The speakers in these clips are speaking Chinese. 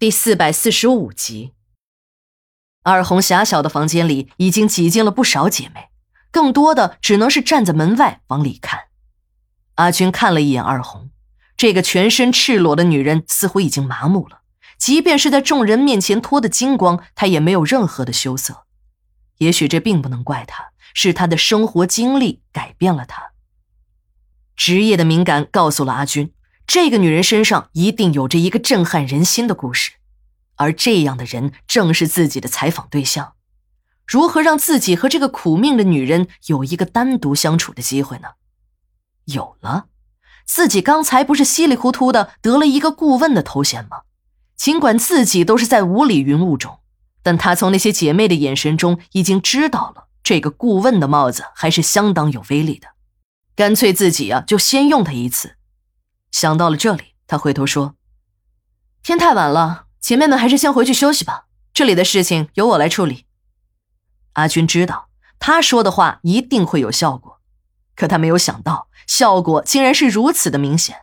第四百四十五集，二红狭小的房间里已经挤进了不少姐妹，更多的只能是站在门外往里看。阿军看了一眼二红，这个全身赤裸的女人似乎已经麻木了，即便是在众人面前脱得精光，她也没有任何的羞涩。也许这并不能怪她，是她的生活经历改变了她。职业的敏感告诉了阿军。这个女人身上一定有着一个震撼人心的故事，而这样的人正是自己的采访对象。如何让自己和这个苦命的女人有一个单独相处的机会呢？有了，自己刚才不是稀里糊涂的得了一个顾问的头衔吗？尽管自己都是在雾里云雾中，但他从那些姐妹的眼神中已经知道了，这个顾问的帽子还是相当有威力的。干脆自己啊，就先用他一次。想到了这里，他回头说：“天太晚了，姐妹们还是先回去休息吧。这里的事情由我来处理。”阿军知道他说的话一定会有效果，可他没有想到效果竟然是如此的明显。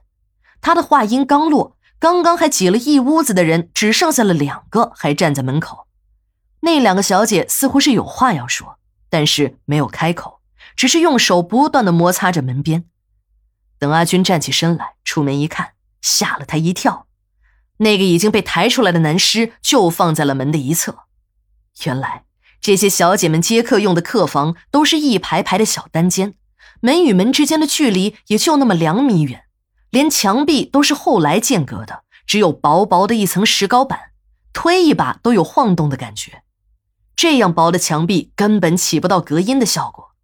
他的话音刚落，刚刚还挤了一屋子的人只剩下了两个还站在门口。那两个小姐似乎是有话要说，但是没有开口，只是用手不断的摩擦着门边。等阿军站起身来，出门一看，吓了他一跳。那个已经被抬出来的男尸就放在了门的一侧。原来这些小姐们接客用的客房都是一排排的小单间，门与门之间的距离也就那么两米远，连墙壁都是后来间隔的，只有薄薄的一层石膏板，推一把都有晃动的感觉。这样薄的墙壁根本起不到隔音的效果。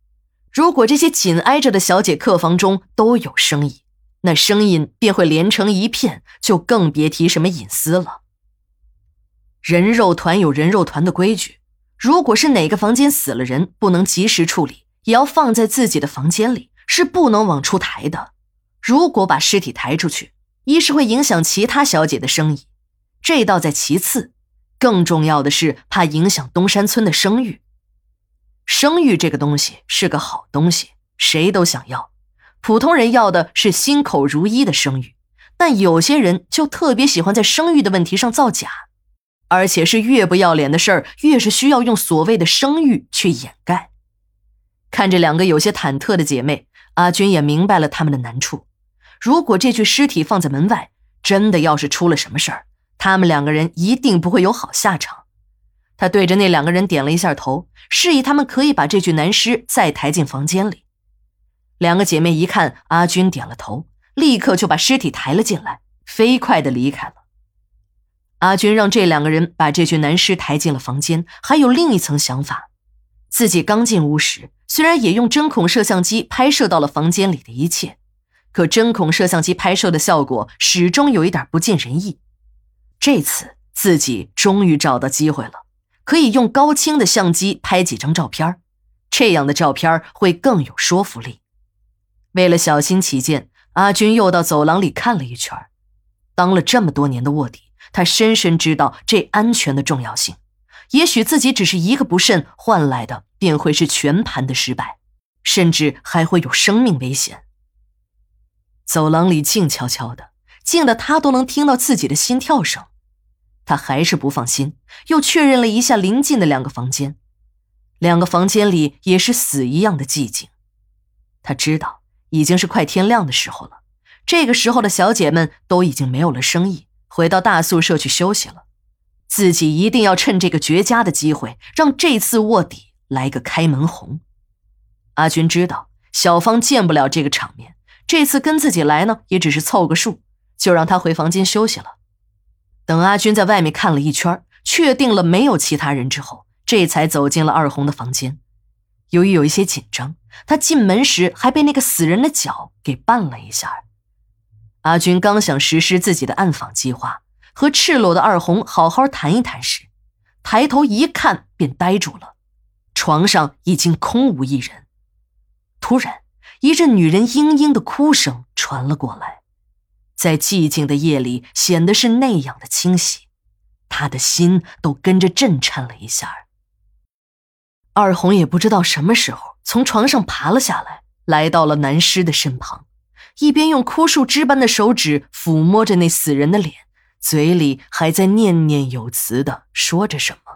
如果这些紧挨着的小姐客房中都有声音，那声音便会连成一片，就更别提什么隐私了。人肉团有人肉团的规矩，如果是哪个房间死了人，不能及时处理，也要放在自己的房间里，是不能往出抬的。如果把尸体抬出去，一是会影响其他小姐的生意，这倒在其次，更重要的是怕影响东山村的声誉。声誉这个东西是个好东西，谁都想要。普通人要的是心口如一的声誉，但有些人就特别喜欢在声誉的问题上造假，而且是越不要脸的事儿，越是需要用所谓的声誉去掩盖。看着两个有些忐忑的姐妹，阿军也明白了他们的难处。如果这具尸体放在门外，真的要是出了什么事儿，他们两个人一定不会有好下场。他对着那两个人点了一下头，示意他们可以把这具男尸再抬进房间里。两个姐妹一看阿军点了头，立刻就把尸体抬了进来，飞快的离开了。阿军让这两个人把这具男尸抬进了房间，还有另一层想法：自己刚进屋时，虽然也用针孔摄像机拍摄到了房间里的一切，可针孔摄像机拍摄的效果始终有一点不尽人意。这次自己终于找到机会了。可以用高清的相机拍几张照片，这样的照片会更有说服力。为了小心起见，阿军又到走廊里看了一圈。当了这么多年的卧底，他深深知道这安全的重要性。也许自己只是一个不慎换来的，便会是全盘的失败，甚至还会有生命危险。走廊里静悄悄的，静的他都能听到自己的心跳声。他还是不放心，又确认了一下临近的两个房间，两个房间里也是死一样的寂静。他知道已经是快天亮的时候了，这个时候的小姐们都已经没有了生意，回到大宿舍去休息了。自己一定要趁这个绝佳的机会，让这次卧底来个开门红。阿军知道小芳见不了这个场面，这次跟自己来呢，也只是凑个数，就让她回房间休息了。等阿军在外面看了一圈，确定了没有其他人之后，这才走进了二红的房间。由于有一些紧张，他进门时还被那个死人的脚给绊了一下。阿军刚想实施自己的暗访计划，和赤裸的二红好好谈一谈时，抬头一看便呆住了，床上已经空无一人。突然，一阵女人嘤嘤的哭声传了过来。在寂静的夜里，显得是那样的清晰，他的心都跟着震颤了一下。二红也不知道什么时候从床上爬了下来，来到了男尸的身旁，一边用枯树枝般的手指抚摸着那死人的脸，嘴里还在念念有词的说着什么。